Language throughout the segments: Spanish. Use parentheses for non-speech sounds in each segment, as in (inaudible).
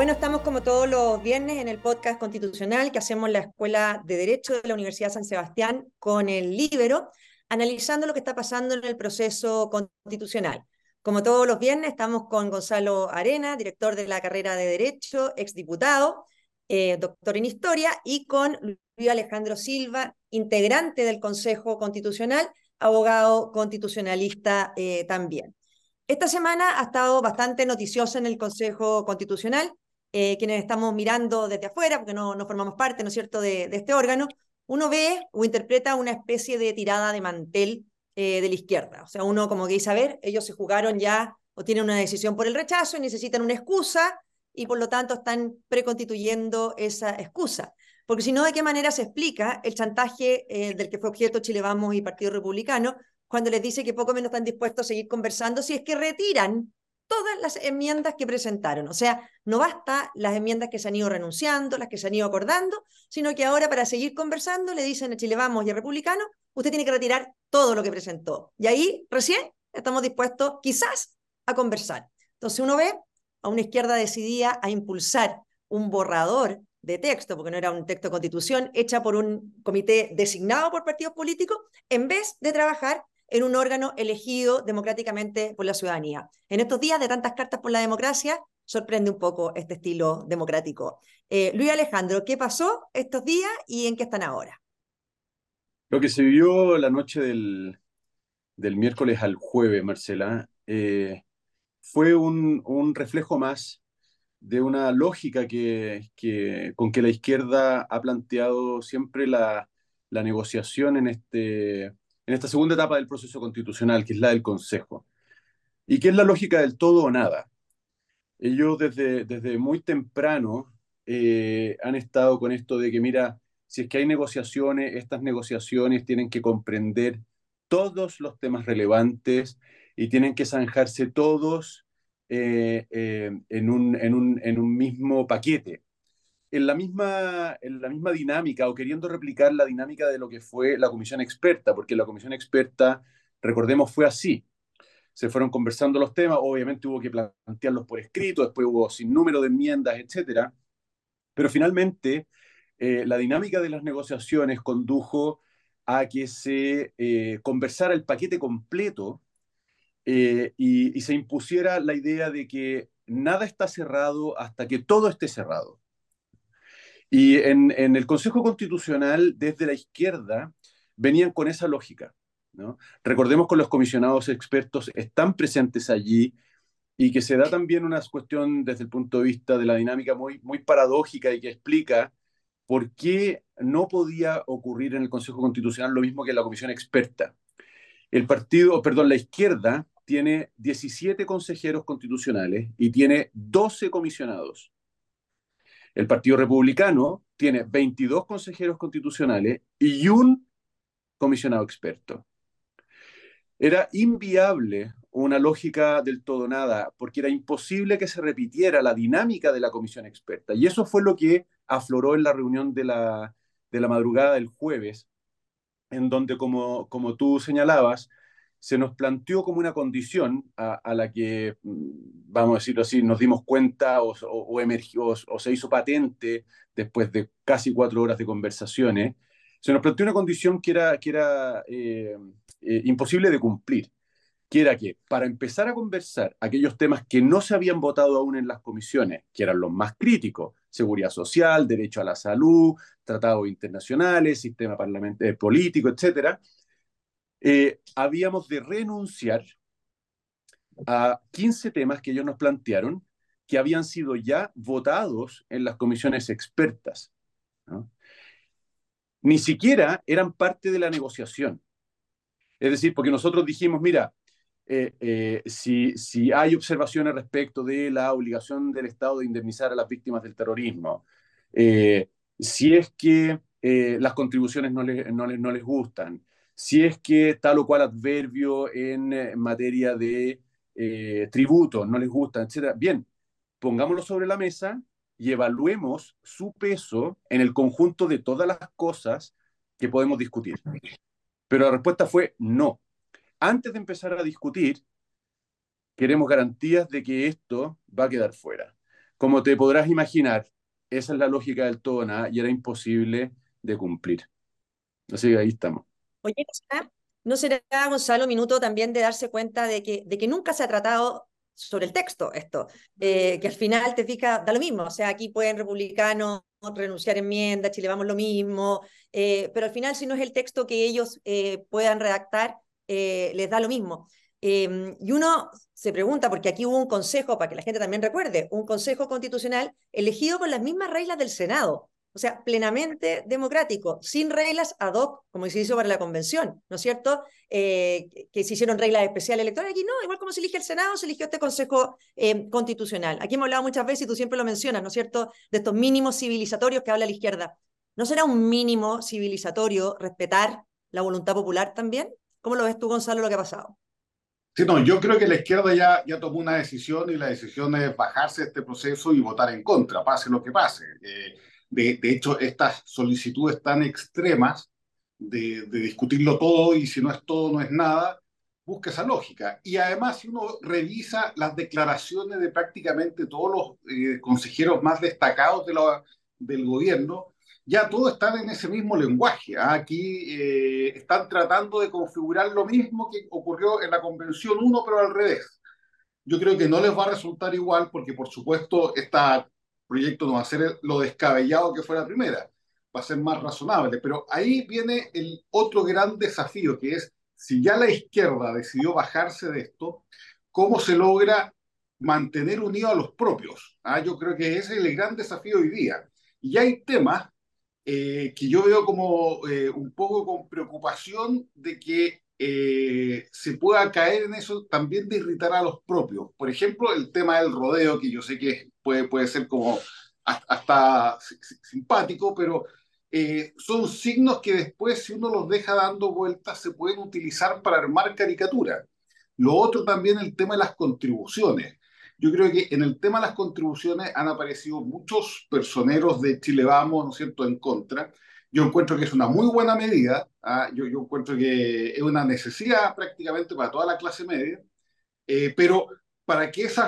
Bueno, estamos como todos los viernes en el podcast constitucional que hacemos la Escuela de Derecho de la Universidad San Sebastián con el Libero, analizando lo que está pasando en el proceso constitucional. Como todos los viernes, estamos con Gonzalo Arena, director de la carrera de Derecho, exdiputado, eh, doctor en Historia, y con Luis Alejandro Silva, integrante del Consejo Constitucional, abogado constitucionalista eh, también. Esta semana ha estado bastante noticiosa en el Consejo Constitucional, eh, quienes estamos mirando desde afuera, porque no, formamos parte, ¿no es cierto?, de, este órgano, uno ve o interpreta una especie de tirada de mantel eh, de la izquierda. O sea, uno como que dice, ellos se jugaron ya o tienen una decisión por el rechazo y necesitan una excusa y por lo tanto están preconstituyendo esa excusa. Porque si no, ¿de qué manera se explica el chantaje eh, del que fue objeto Chile Vamos y Partido Republicano cuando les dice que poco menos están dispuestos a seguir conversando si es que retiran todas las enmiendas que presentaron. O sea, no basta las enmiendas que se han ido renunciando, las que se han ido acordando, sino que ahora para seguir conversando le dicen a Chile Vamos y a Republicano, usted tiene que retirar todo lo que presentó. Y ahí recién estamos dispuestos quizás a conversar. Entonces uno ve a una izquierda decidida a impulsar un borrador de texto, porque no era un texto de constitución, hecha por un comité designado por partidos políticos, en vez de trabajar en un órgano elegido democráticamente por la ciudadanía. En estos días de tantas cartas por la democracia, sorprende un poco este estilo democrático. Eh, Luis Alejandro, ¿qué pasó estos días y en qué están ahora? Lo que se vio la noche del, del miércoles al jueves, Marcela, eh, fue un, un, reflejo más de una lógica que, que, con que la izquierda ha planteado siempre la, la negociación en este en esta segunda etapa del proceso constitucional, que es la del Consejo, y que es la lógica del todo o nada. Ellos desde, desde muy temprano eh, han estado con esto de que, mira, si es que hay negociaciones, estas negociaciones tienen que comprender todos los temas relevantes y tienen que zanjarse todos eh, eh, en, un, en, un, en un mismo paquete en la, misma, en la misma dinámica o queriendo replicar la dinámica de lo que fue la comisión experta, porque la comisión experta, recordemos, fue así. Se fueron conversando los temas, obviamente hubo que plantearlos por escrito, después hubo sin número de enmiendas, etcétera, pero finalmente eh, la dinámica de las negociaciones condujo a que se eh, conversara el paquete completo eh, y, y se impusiera la idea de que nada está cerrado hasta que todo esté cerrado. Y en, el Consejo Constitucional, desde la izquierda, venían con esa lógica. ¿no? Recordemos que los comisionados expertos están presentes allí y que se da también una cuestión desde el punto de vista de la dinámica muy, muy paradójica y que explica por qué no podía ocurrir en el Consejo Constitucional lo mismo que en la comisión experta. El partido, perdón, la izquierda tiene 17 consejeros constitucionales y tiene 12 comisionados. El Partido Republicano tiene 22 consejeros constitucionales y un comisionado experto. Era inviable una lógica del todo nada, porque era imposible que se repitiera la dinámica de la comisión experta. Y eso fue lo que afloró en la reunión de la, de la madrugada del jueves, en donde, como, como tú señalabas, se nos planteó como una condición a, la que, mm, vamos a decirlo así, nos dimos cuenta o, emergió, o, se hizo patente después de casi cuatro horas de conversaciones, se nos planteó una condición que era, que era eh, eh, imposible de cumplir, que era que para empezar a conversar aquellos temas que no se habían votado aún en las comisiones, que eran los más críticos, seguridad social, derecho a la salud, tratados internacionales, sistema parlamentario, político, etcétera, eh, habíamos de renunciar a 15 temas que ellos nos plantearon que habían sido ya votados en las comisiones expertas. Ni siquiera eran parte de la negociación. Es decir, porque nosotros dijimos, mira, eh, eh, si, si, hay observaciones respecto de la obligación del Estado de indemnizar a las víctimas del terrorismo, si es que las contribuciones no, no, no les gustan, si es que tal o cual adverbio en, eh, materia de eh, tributo no les gusta, etc. Bien, pongámoslo sobre la mesa y evaluemos su peso en el conjunto de todas las cosas que podemos discutir. Pero la respuesta fue no. Antes de empezar a discutir, queremos garantías de que esto va a quedar fuera. como te podrás imaginar, esa es la lógica del todo nada y era imposible de cumplir. Así que ahí estamos. Oye, ¿no será, Gonzalo, minuto también de darse cuenta de que, de que nunca se ha tratado sobre el texto esto, eh, que al final te fijas, da lo mismo, o sea, aquí pueden republicanos renunciar enmiendas, Chile vamos lo mismo, eh, pero al final si no es el texto que ellos eh, puedan redactar, les da lo mismo. Em, y uno se pregunta, porque aquí hubo un consejo, para que la gente también recuerde, un consejo constitucional elegido con las mismas reglas del Senado. O sea, plenamente democrático, sin reglas ad hoc, como se hizo para la convención, ¿no es cierto? Eh, que se hicieron reglas especiales electorales. Aquí no, igual como se elige el Senado, se eligió este Consejo eh, Constitucional. Aquí hemos hablado muchas veces, y tú siempre lo mencionas, ¿no es cierto?, de estos mínimos civilizatorios que habla la izquierda. ¿No será un mínimo civilizatorio respetar la voluntad popular también? ¿Cómo lo ves tú, Gonzalo, lo que ha pasado? Sí, no, yo creo que la izquierda ya, ya tomó una decisión y la decisión es bajarse de este proceso y votar en contra, pase lo que pase. Eh, de, hecho, estas solicitudes tan extremas de, discutirlo todo y si no es todo, no es nada, busca esa lógica. Y además, si uno revisa las declaraciones de prácticamente todos los eh, consejeros más destacados de del gobierno, ya todos están en ese mismo lenguaje. ¿ah? Aquí eh, están tratando de configurar lo mismo que ocurrió en la Convención 1, pero al revés. Yo creo que no les va a resultar igual porque, por supuesto, este proyecto no va a ser lo descabellado que fue la primera, va a ser más razonable. Pero ahí viene el otro gran desafío, que es si ya la izquierda decidió bajarse de esto, ¿cómo se logra mantener unido a los propios? ¿Ah? Yo creo que ese es el gran desafío hoy día. Y hay temas eh, que yo veo como eh, un poco con preocupación de que eh, se pueda caer en eso también de irritar a los propios. Por ejemplo, el tema del rodeo, que yo sé que puede, puede ser como hasta, simpático, pero son signos que después, si uno los deja dando vueltas, se pueden utilizar para armar caricatura. Lo otro también el tema de las contribuciones. Yo creo que en el tema de las contribuciones han aparecido muchos personeros de Chile Vamos, ¿no es cierto?, en contra. Yo encuentro que es una muy buena medida, ¿ah? yo, yo, encuentro que es una necesidad prácticamente para toda la clase media, eh, pero para que ese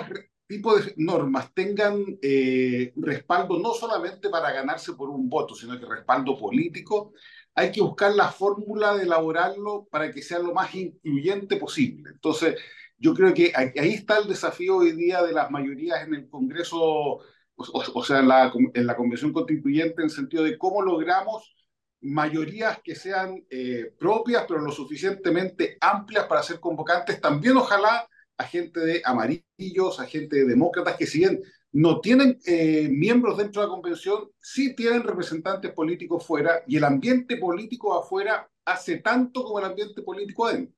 tipo de normas tengan eh, respaldo no solamente para ganarse por un voto, sino que respaldo político, hay que buscar la fórmula de elaborarlo para que sea lo más incluyente posible. Entonces, yo creo que ahí está el desafío hoy día de las mayorías en el Congreso, o, sea, en la, en la, Convención Constituyente, en el sentido de cómo logramos mayorías que sean eh, propias, pero lo suficientemente amplias para ser convocantes, también ojalá a gente de amarillos, a gente de demócratas, que si bien no tienen eh, miembros dentro de la convención, sí tienen representantes políticos fuera, y el ambiente político afuera hace tanto como el ambiente político adentro.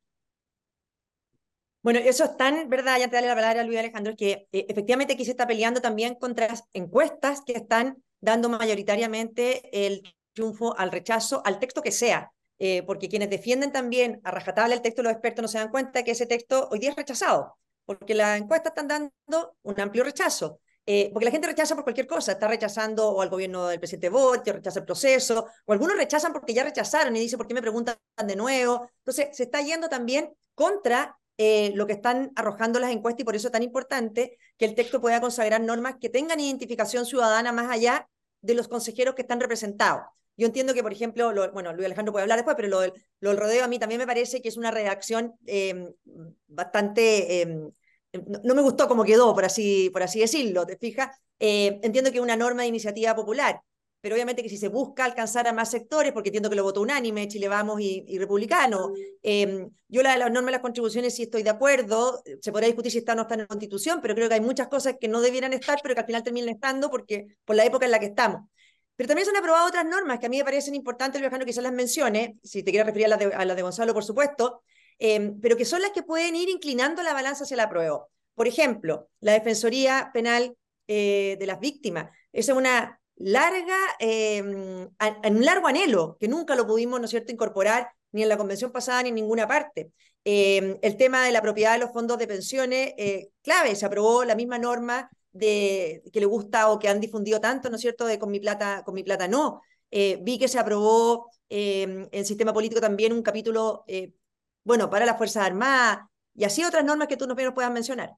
Bueno, eso es tan verdad, ya te darle la palabra a Luis Alejandro, que eh, efectivamente aquí se está peleando también contra encuestas que están dando mayoritariamente el triunfo al rechazo, al texto que sea, eh, porque quienes defienden también a rajatabla el texto, los expertos no se dan cuenta que ese texto hoy día es rechazado, porque las encuestas están dando un amplio rechazo. Eh, porque la gente rechaza por cualquier cosa, está rechazando o al gobierno del presidente Boric, rechaza el proceso, o algunos rechazan porque ya rechazaron y dicen, ¿por qué me preguntan de nuevo? Entonces, se está yendo también contra eh, lo que están arrojando las encuestas y por eso es tan importante que el texto pueda consagrar normas que tengan identificación ciudadana más allá de los consejeros que están representados. Yo entiendo que, por ejemplo, bueno, Luis Alejandro puede hablar después, pero lo del, lo rodeo a mí también me parece que es una redacción em, bastante... Em, no, me gustó cómo quedó, por así, por así decirlo, ¿te fijas? Eh, entiendo que es una norma de iniciativa popular, pero obviamente que si se busca alcanzar a más sectores, porque entiendo que lo votó unánime, Chile Vamos y, Republicano, eh, yo la, la norma de las contribuciones sí estoy de acuerdo, se podrá discutir si está o no está en la Constitución, pero creo que hay muchas cosas que no debieran estar, pero que al final terminan estando porque, por la época en la que estamos. Pero también se han aprobado otras normas que a mí me parecen importantes, Alejandro, quizás las mencione, si te quieres referir a las de, de Gonzalo, por supuesto, eh, pero que son las que pueden ir inclinando la balanza hacia la prueba. Por ejemplo, la Defensoría Penal eh, de las Víctimas. Esa es una larga, em, un largo anhelo, que nunca lo pudimos, ¿no es cierto?, incorporar ni en la convención pasada ni en ninguna parte. Em, el tema de la propiedad de los fondos de pensiones, eh, clave, se aprobó la misma norma de, que le gusta o que han difundido tanto, ¿no es cierto?, de con mi plata, con mi plata no. Eh, vi que se aprobó em, en sistema político también un capítulo, eh, bueno, para las Fuerzas Armadas, y así otras normas que tú nos puedas mencionar.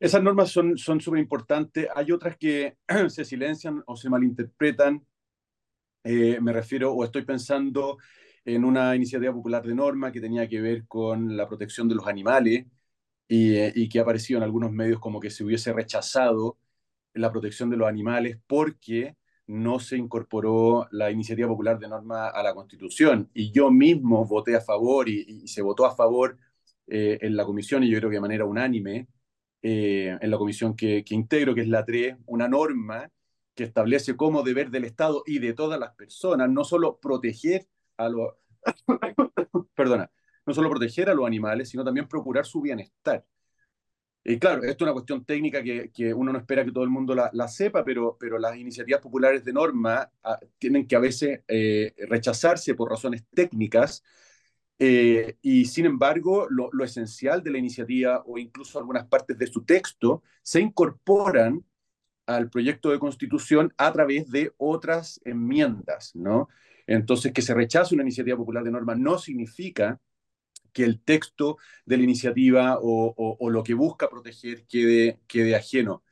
Esas normas son súper importantes. Hay otras que (clears throat) se silencian o se malinterpretan. Eh, me refiero o estoy pensando en una iniciativa popular de norma que tenía que ver con la protección de los animales y, eh, y que ha aparecido en algunos medios como que se hubiese rechazado la protección de los animales porque no se incorporó la iniciativa popular de norma a la Constitución. Y yo mismo voté a favor y, se votó a favor eh, en la comisión, y yo creo que de manera unánime, eh, en la comisión que, que, integro, que es la 3, una norma que establece como deber del Estado y de todas las personas, no solo proteger a los, (coughs) perdona, no solo proteger a los animales, sino también procurar su bienestar. Y claro, esto es una cuestión técnica que, que uno no espera que todo el mundo la, sepa, pero, pero las iniciativas populares de norma ah, tienen que a veces eh, rechazarse por razones técnicas. Eh, y sin embargo, lo, lo, esencial de la iniciativa o incluso algunas partes de su texto se incorporan al proyecto de constitución a través de otras enmiendas, ¿no? Entonces, que se rechace una iniciativa popular de norma no significa que el texto de la iniciativa o, lo que busca proteger quede, quede ajeno.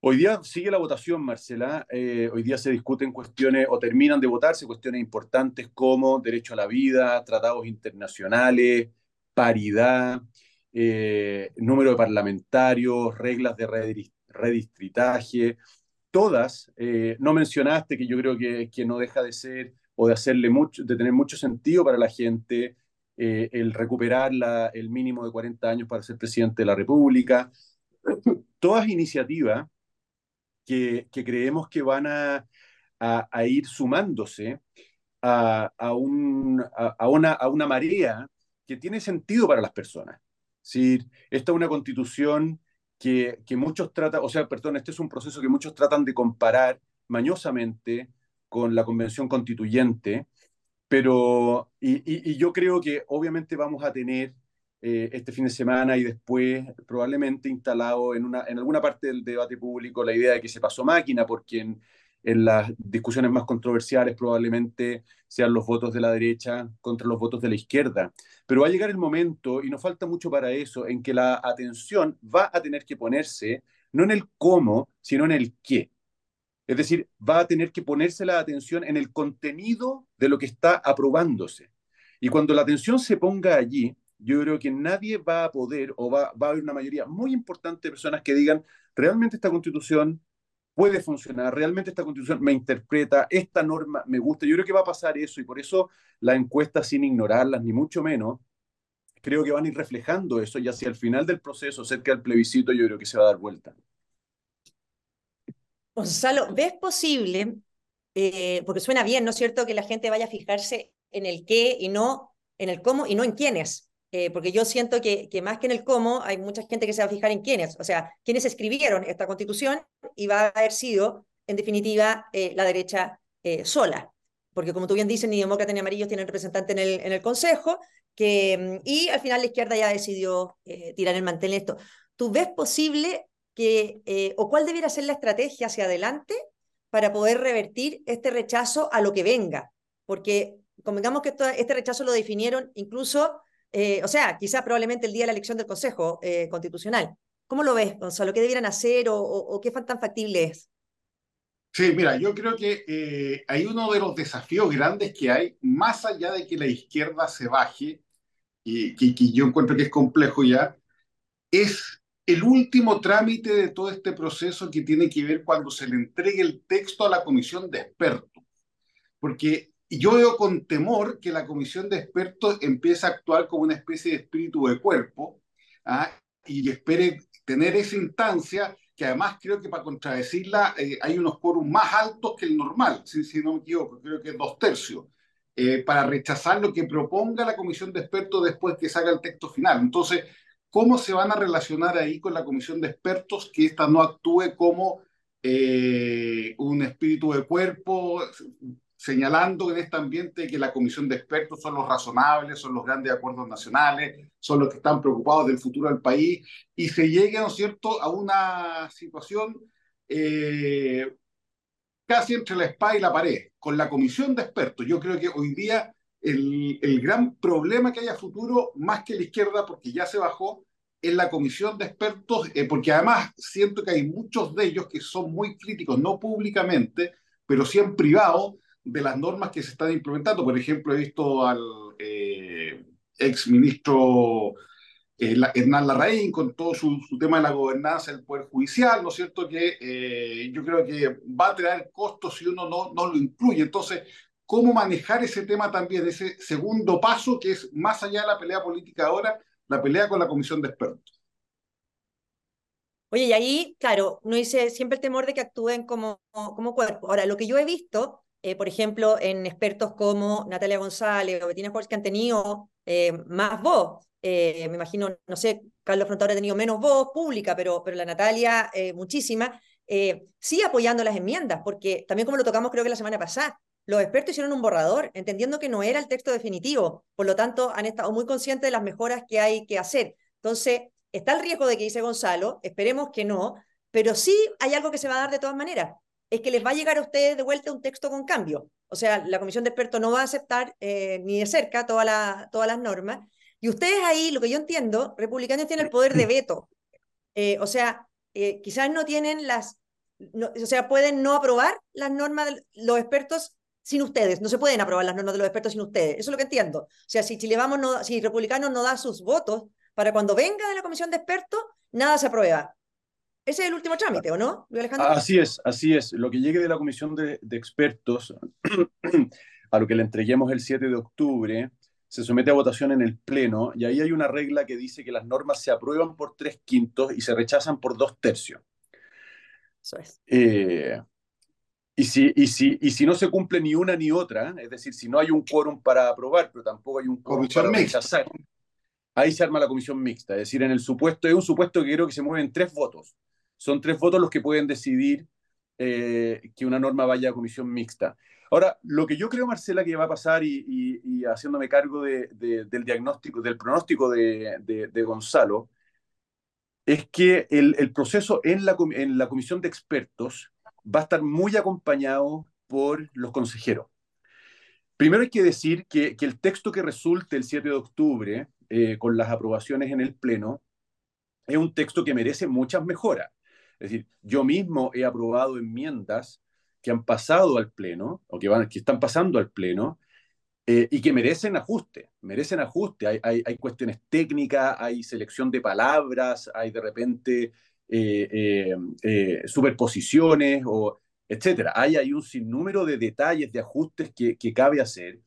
Hoy día sigue la votación, Marcela. Eh, hoy día se discuten cuestiones o terminan de votarse cuestiones importantes como derecho a la vida, tratados internacionales, paridad, eh, número de parlamentarios, reglas de redistritaje. Todas, eh, no mencionaste que yo creo que, que no deja de ser o de hacerle mucho, de tener mucho sentido para la gente, eh, el recuperar la, el mínimo de 40 años para ser presidente de la República, (clears throat) todas iniciativas que, que creemos que van a, a, ir sumándose a, a, un, a, una, a una marea que tiene sentido para las personas. Si esta es una constitución que, que muchos tratan, o sea, perdón, este es un proceso que muchos tratan de comparar mañosamente con la convención constituyente, pero, y, yo creo que obviamente vamos a tener eh, este fin de semana y después probablemente instalado en, una, en alguna parte del debate público la idea de que se pasó máquina, porque en, en las discusiones más controversiales probablemente sean los votos de la derecha contra los votos de la izquierda. Pero va a llegar el momento, y nos falta mucho para eso, en que la atención va a tener que ponerse no en el cómo, sino en el qué. Es decir, va a tener que ponerse la atención en el contenido de lo que está aprobándose. Y cuando la atención se ponga allí, yo creo que nadie va a poder o va, a haber una mayoría muy importante de personas que digan, realmente esta constitución puede funcionar, realmente esta constitución me interpreta, esta norma me gusta. Yo creo que va a pasar eso y por eso la encuesta, sin ignorarlas, ni mucho menos, creo que van a ir reflejando eso y hacia el final del proceso, cerca del plebiscito, yo creo que se va a dar vuelta. Gonzalo, ¿ves posible, eh, porque suena bien, ¿no es cierto?, que la gente vaya a fijarse en el qué y no en el cómo y no en quiénes. Eh, porque yo siento que, que, más que en el cómo, hay mucha gente que se va a fijar en quiénes, o sea, quiénes escribieron esta constitución y va a haber sido, en definitiva, eh, la derecha sola. Porque como tú bien dices, ni demócratas ni amarillos tienen representante en el, Consejo, que, y al final la izquierda ya decidió tirar el mantel en esto. ¿Tú ves posible eh, o cuál debiera ser la estrategia hacia adelante para poder revertir este rechazo a lo que venga. Porque convengamos que este rechazo lo definieron incluso, eh, o sea, quizás probablemente el día de la elección del Consejo eh, Constitucional. ¿Cómo lo ves, Gonzalo? ¿Qué debieran hacer o, o, qué tan factible es? Sí, mira, yo creo que hay uno de los desafíos grandes que hay, más allá de que la izquierda se baje, y que yo encuentro que es complejo ya, es el último trámite de todo este proceso que tiene que ver cuando se le entregue el texto a la comisión de expertos. Porque yo veo con temor que la comisión de expertos empiece a actuar como una especie de espíritu de cuerpo ¿ah? y espere tener esa instancia que además creo que para contradecirla eh, hay unos quórum más altos que el normal, si, si, no me equivoco, creo que dos tercios, eh, para rechazar lo que proponga la comisión de expertos después que salga el texto final. Entonces, ¿Cómo se van a relacionar ahí con la comisión de expertos que ésta no actúe como eh, un espíritu de cuerpo, señalando en este ambiente que la comisión de expertos son los razonables, son los grandes acuerdos nacionales, son los que están preocupados del futuro del país, y se llegue, ¿no es cierto?, a una situación eh, casi entre la espada y la pared, con la comisión de expertos. Yo creo que hoy día el, gran problema que haya futuro, más que la izquierda, porque ya se bajó, en la comisión de expertos, eh, porque además siento que hay muchos de ellos que son muy críticos, no públicamente, pero sí en privado, de las normas que se están implementando. Por ejemplo, he visto al eh, ex ministro eh, Hernán Larraín con todo su, tema de la gobernanza del Poder Judicial, ¿no es cierto? Que eh, yo creo que va a traer costos si uno no, no lo incluye. Entonces, ¿cómo manejar ese tema también, ese segundo paso que es más allá de la pelea política ahora, la pelea con la comisión de expertos. Oye, y ahí, claro, uno dice siempre el temor de que actúen como, como cuerpo. Ahora, lo que yo he visto, eh, por ejemplo, en expertos como Natalia González o Bettina Jorge, que han tenido eh, más voz, eh, me imagino, no sé, Carlos Frontador ha tenido menos voz pública, pero, pero la Natalia muchísima, sí apoyando las enmiendas, porque también como lo tocamos creo que la semana pasada, los expertos hicieron un borrador, entendiendo que no era el texto definitivo, por lo tanto han estado muy conscientes de las mejoras que hay que hacer. Entonces, está el riesgo de que dice Gonzalo, esperemos que no, pero sí hay algo que se va a dar de todas maneras, es que les va a llegar a ustedes de vuelta un texto con cambio. O sea, la comisión de expertos no va a aceptar eh, ni de cerca todas las normas. Y ustedes ahí, lo que yo entiendo, republicanos tienen el poder de (clears throat) veto. Eh, o sea, eh, quizás no tienen las, o sea, pueden no aprobar las normas, de los expertos sin ustedes. No se pueden aprobar las normas de los expertos sin ustedes. Eso es lo que entiendo. O sea, si Chile Vamos no, si Republicanos no da sus votos para cuando venga de la comisión de expertos, nada se aprueba. Ese es el último trámite, ¿o no, Alejandro? Así es, así es. Lo que llegue de la comisión de, de expertos, (clears throat) a lo que le entreguemos el 7 de octubre, se somete a votación en el Pleno y ahí hay una regla que dice que las normas se aprueban por tres quintos y se rechazan por dos tercios. Eso es. Eh, y si, y, si, y si no se cumple ni una ni otra, es decir, si no hay un quórum para aprobar, pero tampoco hay un quórum para rechazar, ahí se arma la comisión mixta. Es decir, en el supuesto, es un supuesto que creo que se mueven tres votos. Son tres votos los que pueden decidir eh, que una norma vaya a comisión mixta. Ahora, lo que yo creo, Marcela, que va a pasar, y, y, haciéndome cargo de, del diagnóstico, del pronóstico de, de Gonzalo, es que el, el proceso en la, en la comisión de expertos va a estar muy acompañado por los consejeros. Primero hay que decir que, el texto que resulte el 7 de octubre, eh, con las aprobaciones en el Pleno, es un texto que merece muchas mejoras. Es decir, yo mismo he aprobado enmiendas que han pasado al Pleno, o que, van, que están pasando al Pleno, eh, y que merecen ajuste, merecen ajuste. Hay, cuestiones técnicas, hay selección de palabras, hay de repente eh, eh, eh, superposiciones, o etcétera. Hay, hay un sinnúmero de detalles, de ajustes que, que cabe hacer.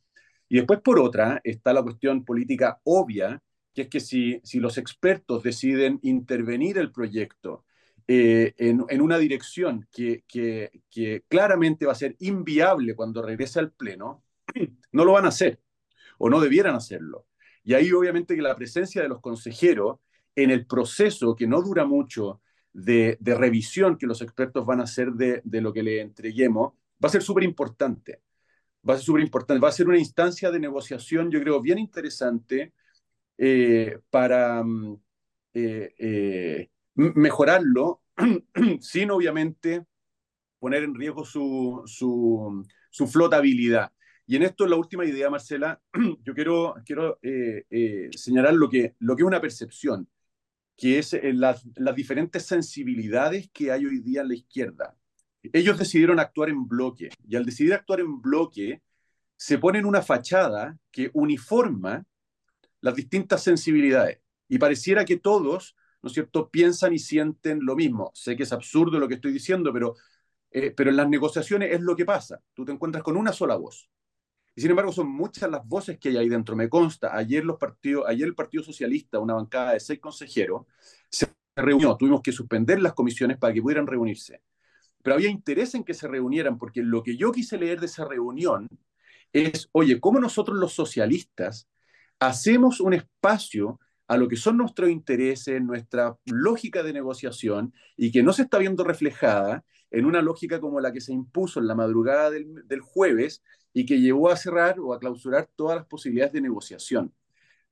Y después, por otra, está la cuestión política obvia, que es que si, si los expertos deciden intervenir el proyecto en, en, una dirección que, que, que, claramente va a ser inviable cuando regrese al Pleno, (clears throat) no lo van a hacer o no debieran hacerlo. Y ahí obviamente que la presencia de los consejeros en el proceso, que no dura mucho, de, revisión que los expertos van a hacer de, lo que le entreguemos, va a ser súper importante. Va a ser súper importante. Va a ser una instancia de negociación, yo creo, bien interesante eh, para mm, eh, eh, mejorarlo, (clears throat) sin obviamente poner en riesgo su, su, flotabilidad. Y en esto, la última idea, Marcela, (clears throat) yo quiero, quiero señalar lo que, lo que es una percepción que es eh, las, las diferentes sensibilidades que hay hoy día en la izquierda. Ellos decidieron actuar en bloque y al decidir actuar en bloque se ponen una fachada que uniforma las distintas sensibilidades y pareciera que todos, ¿no es cierto?, piensan y sienten lo mismo. Sé que es absurdo lo que estoy diciendo, pero, eh, pero en las negociaciones es lo que pasa. Tú te encuentras con una sola voz y sin embargo, son muchas las voces que hay ahí dentro. Me consta, ayer, los partidos, ayer el Partido Socialista, una bancada de seis consejeros, se reunió. Tuvimos que suspender las comisiones para que pudieran reunirse. Pero había interés en que se reunieran, porque lo que yo quise leer de esa reunión es, oye, ¿cómo nosotros los socialistas hacemos un espacio a lo que son nuestros intereses, nuestra lógica de negociación, y que no se está viendo reflejada en una lógica como la que se impuso en la madrugada del, jueves, y que llevó a cerrar o a clausurar todas las posibilidades de negociación.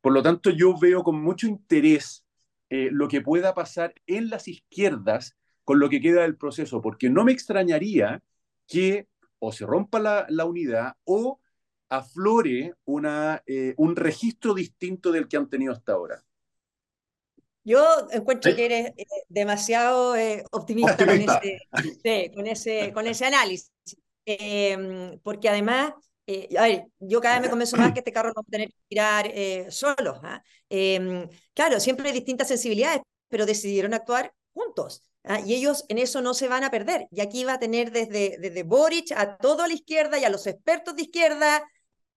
Por lo tanto, yo veo con mucho interés eh, lo que pueda pasar en las izquierdas con lo que queda del proceso, porque no me extrañaría que o se rompa la, la unidad o aflore una, eh, un registro distinto del que han tenido hasta ahora. Yo encuentro que eres eh, demasiado eh, optimista, Con, ese, con, ese, análisis, em, porque además, eh, a ver, yo cada vez me convenzo más que este carro no va a tener que tirar solo. ¿ah? Em, claro, siempre hay distintas sensibilidades, pero decidieron actuar juntos. ¿ah? Y ellos en eso no se van a perder. Y aquí va a tener desde, desde Boric a todo a la izquierda y a los expertos de izquierda,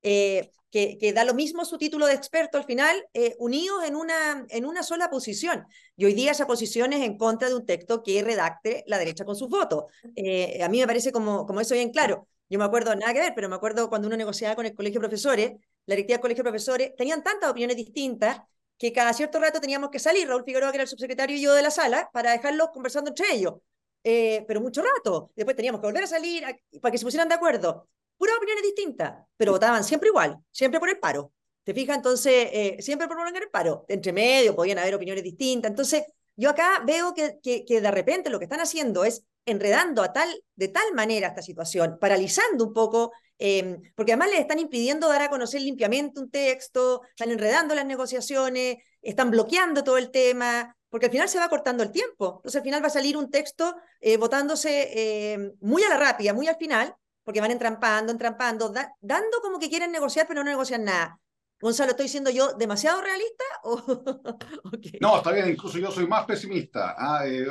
eh, que, que, da lo mismo su título de experto al final, eh, unidos en una, en una sola posición. Y hoy día esa posición es en contra de un texto que redacte la derecha con sus votos. Eh, a mí me parece como, como eso bien claro. Yo me acuerdo, nada que ver, pero me acuerdo cuando uno negociaba con el colegio de profesores, la directiva del colegio de profesores, tenían tantas opiniones distintas que cada cierto rato teníamos que salir, Raúl Figueroa, que era el subsecretario, y yo de la sala, para dejarlos conversando entre ellos. pero mucho rato. Después teníamos que volver a salir para que se pusieran de acuerdo puras opiniones distintas, pero votaban siempre igual, siempre por el paro. ¿Te fijas? Entonces, eh, siempre por prolongar el paro. Entre medio podían haber opiniones distintas. Entonces, yo acá veo que, que, de repente lo que están haciendo es enredando a tal, de tal manera esta situación, paralizando un poco, em, porque además les están impidiendo dar a conocer limpiamente un texto, están enredando las negociaciones, están bloqueando todo el tema, porque al final se va cortando el tiempo. Entonces al final va a salir un texto eh, votándose em, muy a la rápida, muy al final, porque van entrampando, entrampando, dando como que quieren negociar, pero no negocian nada. Gonzalo, ¿estoy siendo yo demasiado realista? (laughs) No, está bien, incluso yo soy más pesimista. Ah, eh,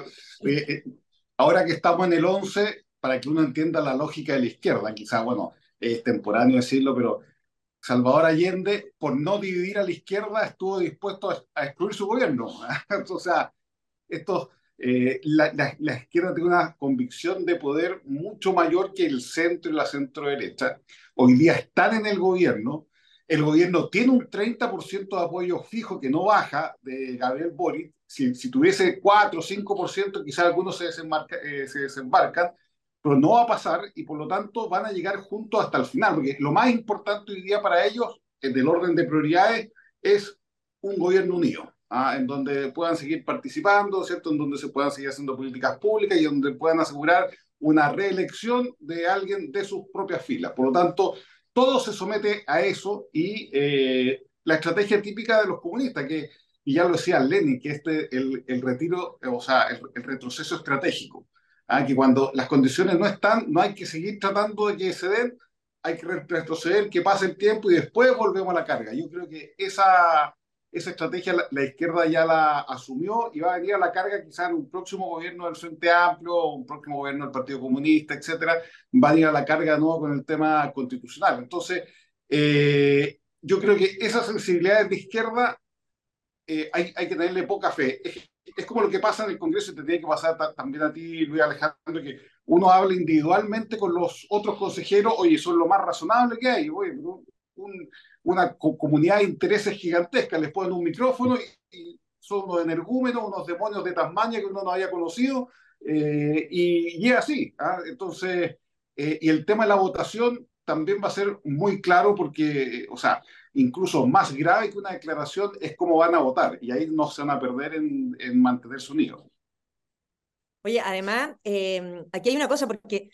eh, eh, ahora que estamos en el 11, para que uno entienda la lógica de la izquierda, quizás, bueno, es temporáneo decirlo, pero Salvador Allende, por no dividir a la izquierda, estuvo dispuesto a, a excluir su gobierno. (laughs) o sea, estos eh, la, la, izquierda tiene una convicción de poder mucho mayor que el centro y la centro derecha. Hoy día están en el gobierno. El gobierno tiene un 30% de apoyo fijo que no baja de Gabriel Boric. Si, si tuviese 4 o 5%, quizás algunos se, eh, se desembarcan, pero no va a pasar y por lo tanto van a llegar juntos hasta el final, porque lo más importante hoy día para ellos, del orden de prioridades, es un gobierno unido. ¿Ah? en donde puedan seguir participando, ¿cierto? En donde se puedan seguir haciendo políticas públicas y donde puedan asegurar una reelección de alguien de sus propias filas. Por lo tanto, todo se somete a eso y eh, la estrategia típica de los comunistas, que, y ya lo decía Lenin, que este el, el retiro, o sea, el, retroceso estratégico, ¿ah? que cuando las condiciones no están, no hay que seguir tratando de que se den, hay que retroceder, que pase el tiempo y después volvemos a la carga. Yo creo que esa, esa estrategia la, izquierda ya la asumió y va a venir a la carga quizás en un próximo gobierno del Frente Amplio, un próximo gobierno del Partido Comunista, etcétera, va a venir a la carga de nuevo con el tema constitucional. Entonces, eh, yo creo que esas sensibilidades de izquierda eh, hay, hay, que tenerle poca fe. Es, es, como lo que pasa en el Congreso y te tiene que pasar también a ti, Luis Alejandro, que uno habla individualmente con los otros consejeros, oye, son lo más razonable que hay. Oye, un, una comunidad de intereses gigantescas, les ponen un micrófono y, son unos energúmenos, unos demonios de Tasmania que uno no había conocido, eh, y, es así. ¿ah? Entonces, eh, y el tema de la votación también va a ser muy claro porque, o sea, incluso más grave que una declaración es cómo van a votar, y ahí no se van a perder en, en mantenerse unidos. Oye, además, eh, aquí hay una cosa, porque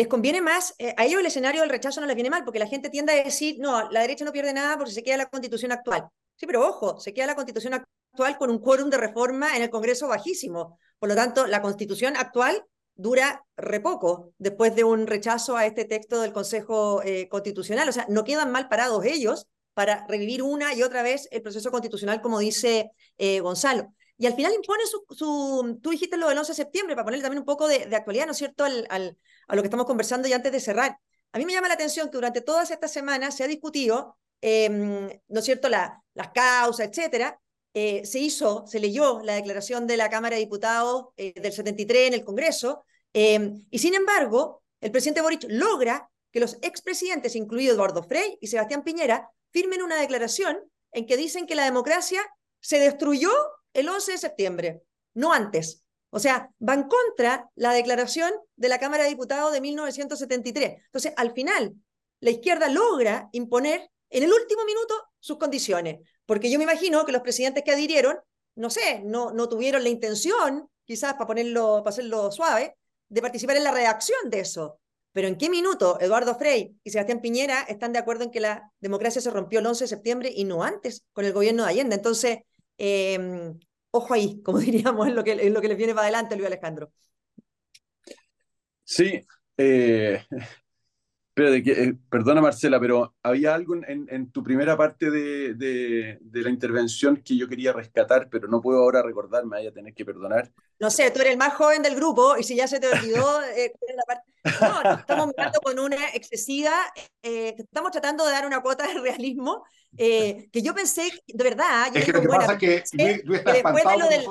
les conviene más, eh, a ellos el escenario del rechazo no les viene mal, porque la gente tiende a decir, no, la derecha no pierde nada porque se queda la constitución actual. Sí, pero ojo, se queda la constitución actual con un quórum de reforma en el Congreso bajísimo. Por lo tanto, la constitución actual dura re poco después de un rechazo a este texto del Consejo eh, Constitucional. O sea, no quedan mal parados ellos para revivir una y otra vez el proceso constitucional, como dice eh, Gonzalo. Y al final impone su, su, tú dijiste lo del 11 de septiembre, para ponerle también un poco de, de actualidad, ¿no es cierto?, al, al, a lo que estamos conversando y antes de cerrar. A mí me llama la atención que durante todas estas semanas se ha discutido, em, ¿no es cierto?, la, las causas, etcétera. Eh, se hizo, se leyó la declaración de la Cámara de Diputados eh, del 73 en el Congreso, em, y sin embargo, el presidente Boric logra que los expresidentes, incluido Eduardo Frei y Sebastián Piñera, firmen una declaración en que dicen que la democracia se destruyó el 11 de septiembre, no antes. O sea, van contra la declaración de la Cámara de Diputados de 1973. Entonces, al final, la izquierda logra imponer en el último minuto sus condiciones, porque yo me imagino que los presidentes que adhirieron, no sé, no, no tuvieron la intención, quizás para ponerlo, para hacerlo suave, de participar en la redacción de eso. Pero ¿en qué minuto Eduardo Frei y Sebastián Piñera están de acuerdo en que la democracia se rompió el 11 de septiembre y no antes con el gobierno de Allende? Entonces, Em, ojo ahí, como (laughs) diríamos, en lo que, en lo que les viene para adelante, Luis Alejandro. Sí, eh, eh, perdona Marcela, pero había algo en, tu primera parte de, de, la intervención que yo quería rescatar, pero no puedo ahora recordar, me vaya a tener que perdonar. No sé, tú eres el más joven del grupo y si ya se te olvidó, (laughs) eh, la parte... no, estamos mirando con una excesiva, estamos tratando de dar una cuota de realismo que yo pensé, de verdad, es que lo que pasa es que, Luis, está espantado del...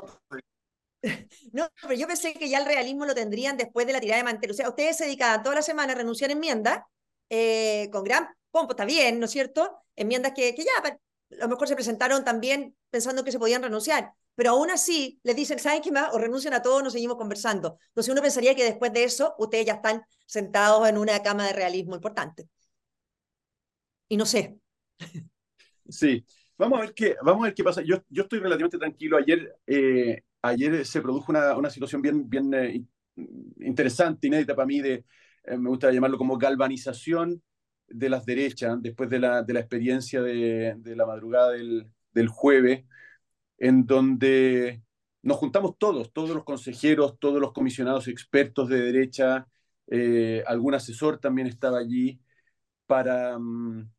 (laughs) No, pero yo pensé que ya el realismo lo tendrían después de la tirada de mantel. O sea, ustedes se dedicaban toda la semana a renunciar a enmiendas eh, con gran pompo, está bien, ¿no es cierto? Enmiendas que, que ya a lo mejor se presentaron también pensando que se podían renunciar, pero aún así les dicen, ¿saben qué más? O renuncian a todo, nos seguimos conversando. Entonces uno pensaría que después de eso ustedes ya están sentados en una cama de realismo importante. Y no sé. Sí, vamos a ver qué, vamos a ver qué pasa. Yo, yo estoy relativamente tranquilo. Ayer eh, ayer se produjo una, una situación bien, bien eh, interesante, inédita para mí, de, eh, me gusta llamarlo como galvanización de las derechas, después de la, de la experiencia de, de la madrugada del, del, jueves, en donde nos juntamos todos, todos los consejeros, todos los comisionados expertos de derecha, eh, algún asesor también estaba allí, para... Mm,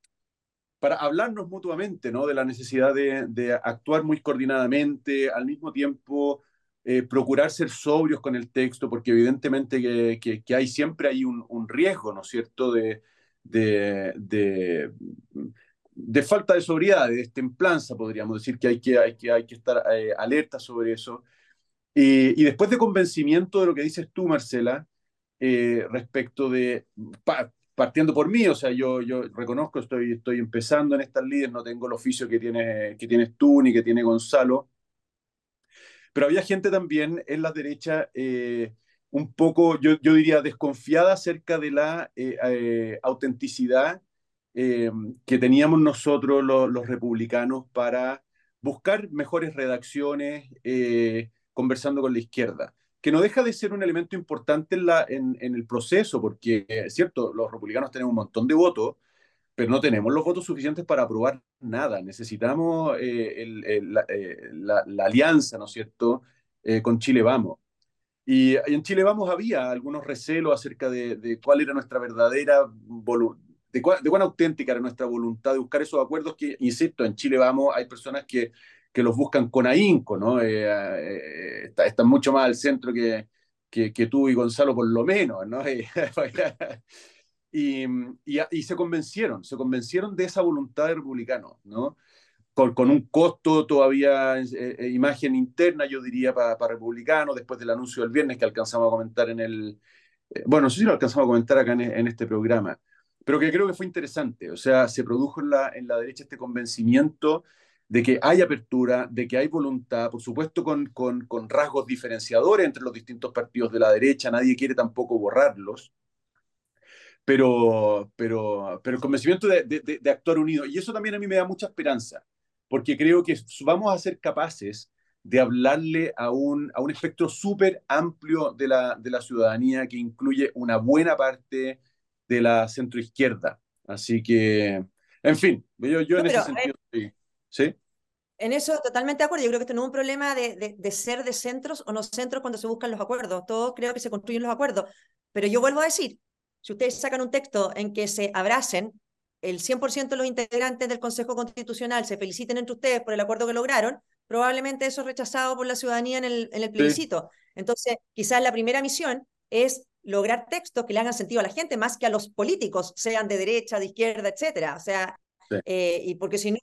para hablarnos mutuamente ¿no? de la necesidad de, actuar muy coordinadamente, al mismo tiempo eh, procurar ser sobrios con el texto, porque evidentemente que, que, hay siempre hay un, riesgo, ¿no es cierto?, de, de, falta de sobriedad, de templanza, podríamos decir que hay que, hay que, hay que estar eh, alerta sobre eso. Y, después de convencimiento de lo que dices tú, Marcela, eh, respecto de, partiendo por mí, o sea, yo, yo reconozco, estoy, estoy empezando en estas líderes, no tengo el oficio que, tiene, que tienes tú ni que tiene Gonzalo, pero había gente también en la derecha eh, un poco, yo, yo, diría, desconfiada acerca de la eh, eh, que teníamos nosotros los, republicanos para buscar mejores redacciones conversando con la izquierda que no deja de ser un elemento importante en, la, en, el proceso, porque es cierto, los republicanos tenemos un montón de votos, pero no tenemos los votos suficientes para aprobar nada. Necesitamos eh, eh, la, alianza, ¿no es cierto?, eh, con Chile Vamos. Y, en Chile Vamos había algunos recelos acerca de, cuál era nuestra verdadera voluntad, de, de cuán auténtica era nuestra voluntad de buscar esos acuerdos que, insisto, en Chile Vamos hay personas que que los buscan con ahínco, ¿no? Eh, eh, están mucho más al centro que, que, tú y Gonzalo, por lo menos, ¿no? (laughs) y, y, se convencieron, se convencieron de esa voluntad de republicanos, ¿no? Con, con un costo todavía, eh, imagen interna, yo diría, para, para republicanos, después del anuncio del viernes que alcanzamos a comentar en el, bueno, no sé si lo alcanzamos a comentar acá en, en, este programa, pero que creo que fue interesante, o sea, se produjo en la, en la derecha este convencimiento de que hay apertura, de que hay voluntad, por supuesto con, con, con, rasgos diferenciadores entre los distintos partidos de la derecha, nadie quiere tampoco borrarlos, pero, pero, pero el convencimiento de, de, actuar unido, y eso también a mí me da mucha esperanza, porque creo que vamos a ser capaces de hablarle a un, a un espectro súper amplio de la, de la ciudadanía que incluye una buena parte de la centroizquierda. Así que, en fin, yo, yo en ese sentido... ¿Sí? En eso totalmente de acuerdo. Yo creo que esto no es un problema de, de, ser de centros o no centros cuando se buscan los acuerdos. Todos creo que se construyen los acuerdos. Pero yo vuelvo a decir, si ustedes sacan un texto en que se abracen el 100% de los integrantes del Consejo Constitucional, se feliciten entre ustedes por el acuerdo que lograron, probablemente eso es rechazado por la ciudadanía en el, en el plebiscito. Entonces, quizás la primera misión es lograr textos que le hagan sentido a la gente, más que a los políticos, sean de derecha, de izquierda, etcétera. O sea, eh, y porque si no,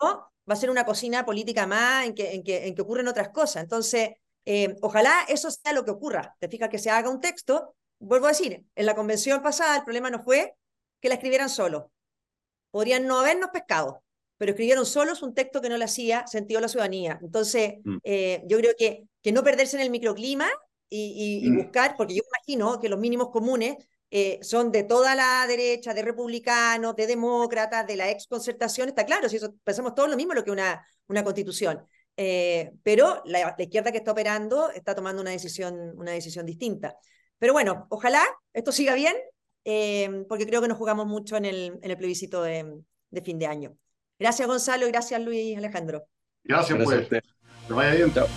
va a ser una cocina política más en que, en que, en que ocurren otras cosas. Entonces, eh, ojalá eso sea lo que ocurra. Te fijas que se haga un texto. Vuelvo a decir, en la convención pasada el problema no fue que la escribieran solo. Podrían no habernos pescado, pero escribieron solos un texto que no le hacía sentido a la ciudadanía. Entonces, mm. eh, yo creo que, que no perderse en el microclima y, y, mm. buscar, porque yo imagino que los mínimos comunes eh, son de toda la derecha, de republicanos, de demócratas, de la exconcertación, está claro, si eso pensamos todo lo mismo lo que una, una constitución. Eh, pero la, izquierda que está operando está tomando una decisión, una decisión distinta. Pero bueno, ojalá esto siga bien, eh, porque creo que nos jugamos mucho en el, en el plebiscito de, de, fin de año. Gracias Gonzalo y gracias Luis Alejandro. Gracias, gracias pues. Que vaya bien. Chao.